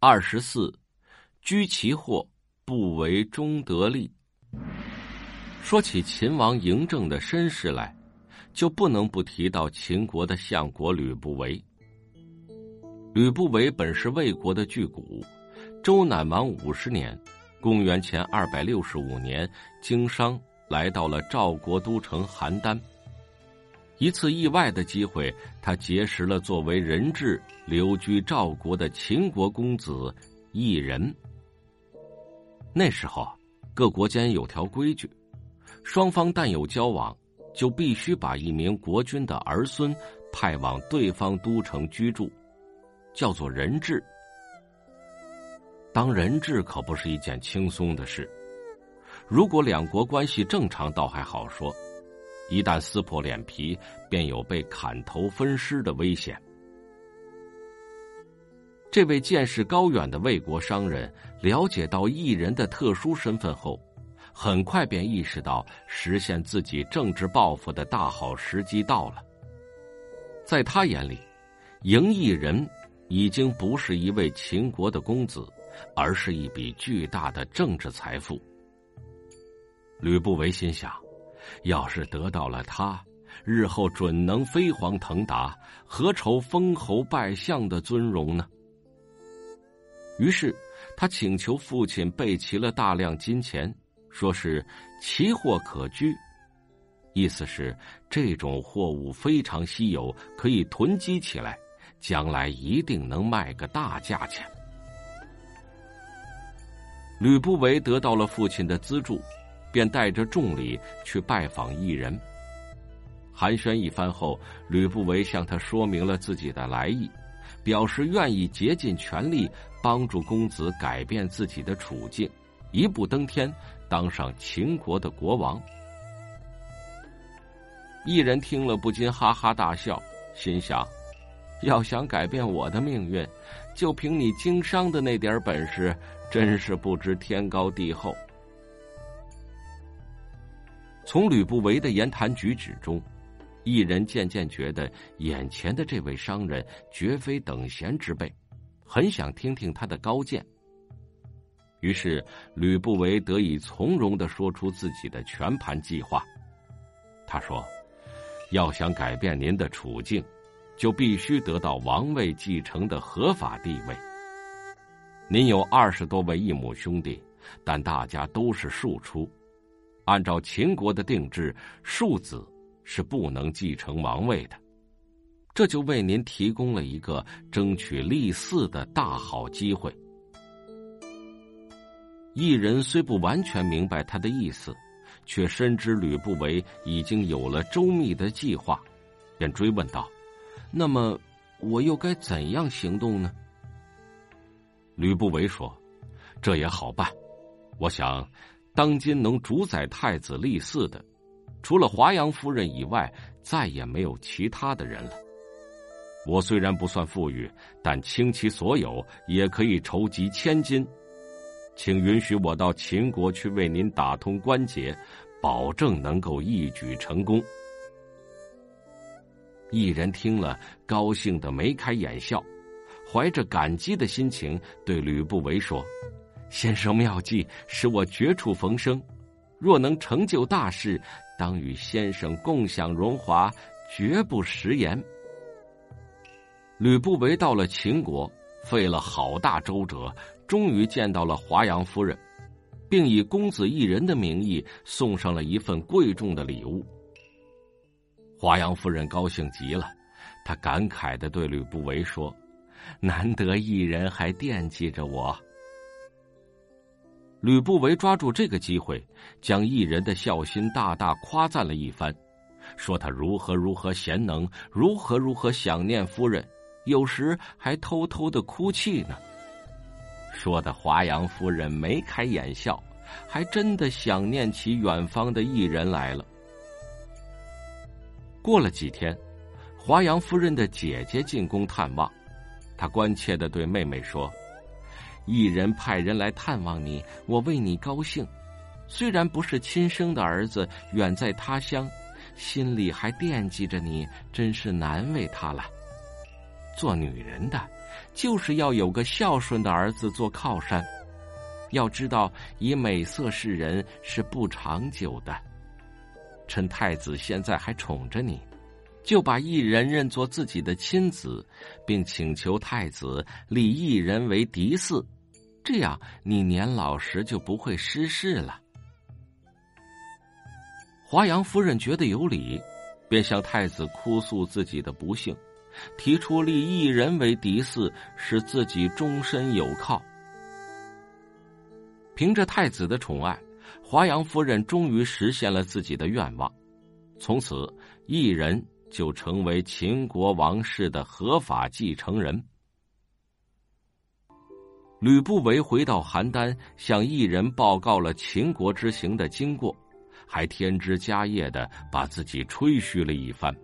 二十四，居其祸，不为中得利。说起秦王嬴政的身世来，就不能不提到秦国的相国吕不韦。吕不韦本是魏国的巨贾，周赧王五十年（公元前二百六十五年），经商来到了赵国都城邯郸。一次意外的机会，他结识了作为人质留居赵国的秦国公子异人。那时候，各国间有条规矩，双方但有交往，就必须把一名国君的儿孙派往对方都城居住，叫做人质。当人质可不是一件轻松的事，如果两国关系正常，倒还好说。一旦撕破脸皮，便有被砍头分尸的危险。这位见识高远的魏国商人了解到异人的特殊身份后，很快便意识到实现自己政治抱负的大好时机到了。在他眼里，赢异人已经不是一位秦国的公子，而是一笔巨大的政治财富。吕不韦心想。要是得到了他，日后准能飞黄腾达，何愁封侯拜相的尊荣呢？于是，他请求父亲备齐了大量金钱，说是奇货可居，意思是这种货物非常稀有，可以囤积起来，将来一定能卖个大价钱。吕不韦得到了父亲的资助。便带着重礼去拜访异人。寒暄一番后，吕不韦向他说明了自己的来意，表示愿意竭尽全力帮助公子改变自己的处境，一步登天，当上秦国的国王。异人听了不禁哈哈大笑，心想：要想改变我的命运，就凭你经商的那点本事，真是不知天高地厚。从吕不韦的言谈举止中，一人渐渐觉得眼前的这位商人绝非等闲之辈，很想听听他的高见。于是，吕不韦得以从容的说出自己的全盘计划。他说：“要想改变您的处境，就必须得到王位继承的合法地位。您有二十多位异母兄弟，但大家都是庶出。”按照秦国的定制，庶子是不能继承王位的，这就为您提供了一个争取立嗣的大好机会。异人虽不完全明白他的意思，却深知吕不韦已经有了周密的计划，便追问道：“那么，我又该怎样行动呢？”吕不韦说：“这也好办，我想。”当今能主宰太子立嗣的，除了华阳夫人以外，再也没有其他的人了。我虽然不算富裕，但倾其所有也可以筹集千金，请允许我到秦国去为您打通关节，保证能够一举成功。一人听了，高兴的眉开眼笑，怀着感激的心情对吕不韦说。先生妙计使我绝处逢生，若能成就大事，当与先生共享荣华，绝不食言。吕不韦到了秦国，费了好大周折，终于见到了华阳夫人，并以公子一人的名义送上了一份贵重的礼物。华阳夫人高兴极了，她感慨的对吕不韦说：“难得一人还惦记着我。”吕不韦抓住这个机会，将异人的孝心大大夸赞了一番，说他如何如何贤能，如何如何想念夫人，有时还偷偷的哭泣呢。说的华阳夫人眉开眼笑，还真的想念起远方的异人来了。过了几天，华阳夫人的姐姐进宫探望，她关切的对妹妹说。一人派人来探望你，我为你高兴。虽然不是亲生的儿子，远在他乡，心里还惦记着你，真是难为他了。做女人的就是要有个孝顺的儿子做靠山。要知道，以美色示人是不长久的。趁太子现在还宠着你，就把异人认作自己的亲子，并请求太子立异人为嫡嗣，这样你年老时就不会失势了。华阳夫人觉得有理，便向太子哭诉自己的不幸，提出立异人为嫡嗣，使自己终身有靠。凭着太子的宠爱，华阳夫人终于实现了自己的愿望，从此异人就成为秦国王室的合法继承人。吕不韦回到邯郸，向异人报告了秦国之行的经过，还添枝加叶的把自己吹嘘了一番。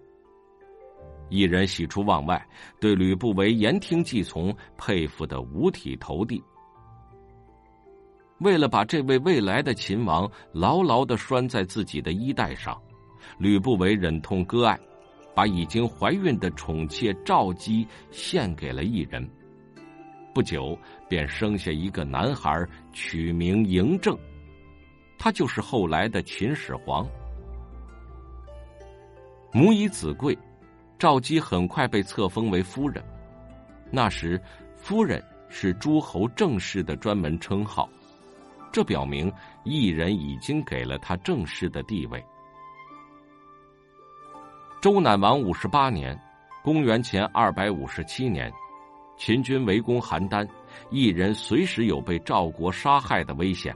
异人喜出望外，对吕不韦言听计从，佩服的五体投地。为了把这位未来的秦王牢牢的拴在自己的衣带上，吕不韦忍痛割爱，把已经怀孕的宠妾赵姬献给了异人。不久，便生下一个男孩，取名嬴政，他就是后来的秦始皇。母以子贵，赵姬很快被册封为夫人。那时，夫人是诸侯正式的专门称号。这表明异人已经给了他正式的地位。周赧王五十八年，公元前二百五十七年，秦军围攻邯郸，一人随时有被赵国杀害的危险。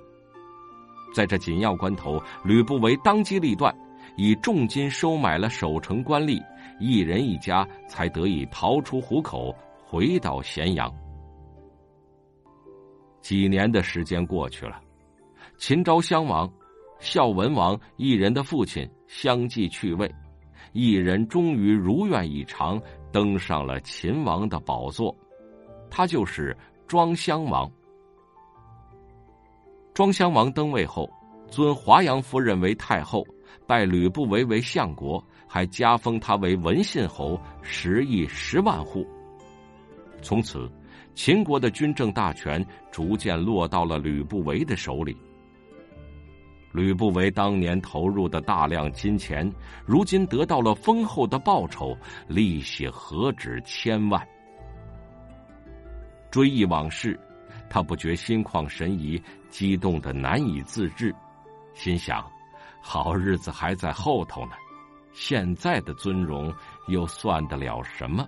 在这紧要关头，吕不韦当机立断，以重金收买了守城官吏，一人一家才得以逃出虎口，回到咸阳。几年的时间过去了。秦昭襄王、孝文王一人的父亲相继去位，一人终于如愿以偿登上了秦王的宝座，他就是庄襄王。庄襄王登位后，尊华阳夫人为太后，拜吕不韦为相国，还加封他为文信侯，十亿十万户。从此，秦国的军政大权逐渐落到了吕不韦的手里。吕不韦当年投入的大量金钱，如今得到了丰厚的报酬，利息何止千万。追忆往事，他不觉心旷神怡，激动的难以自制，心想：好日子还在后头呢，现在的尊荣又算得了什么？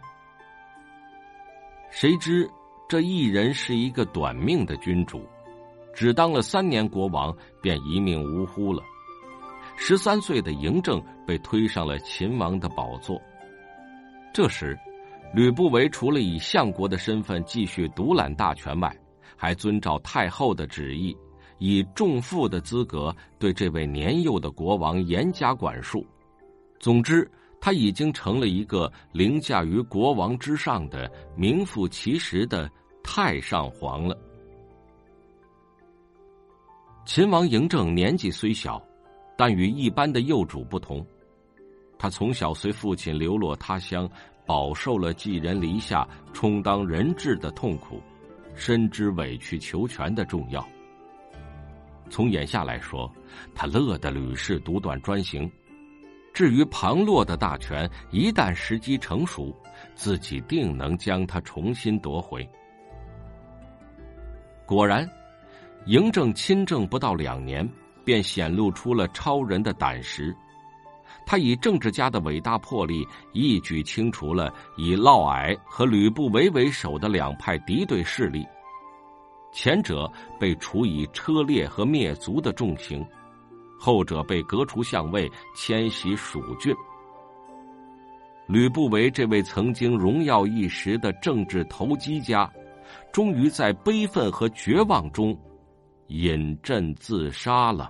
谁知这一人是一个短命的君主。只当了三年国王，便一命呜呼了。十三岁的嬴政被推上了秦王的宝座。这时，吕不韦除了以相国的身份继续独揽大权外，还遵照太后的旨意，以重父的资格对这位年幼的国王严加管束。总之，他已经成了一个凌驾于国王之上的名副其实的太上皇了。秦王嬴政年纪虽小，但与一般的幼主不同。他从小随父亲流落他乡，饱受了寄人篱下、充当人质的痛苦，深知委曲求全的重要。从眼下来说，他乐得屡试独断专行。至于旁落的大权，一旦时机成熟，自己定能将他重新夺回。果然。嬴政亲政不到两年，便显露出了超人的胆识。他以政治家的伟大魄力，一举清除了以嫪毐和吕不韦为首的两派敌对势力。前者被处以车裂和灭族的重刑，后者被革除相位，迁徙蜀郡。吕不韦这位曾经荣耀一时的政治投机家，终于在悲愤和绝望中。饮鸩自杀了。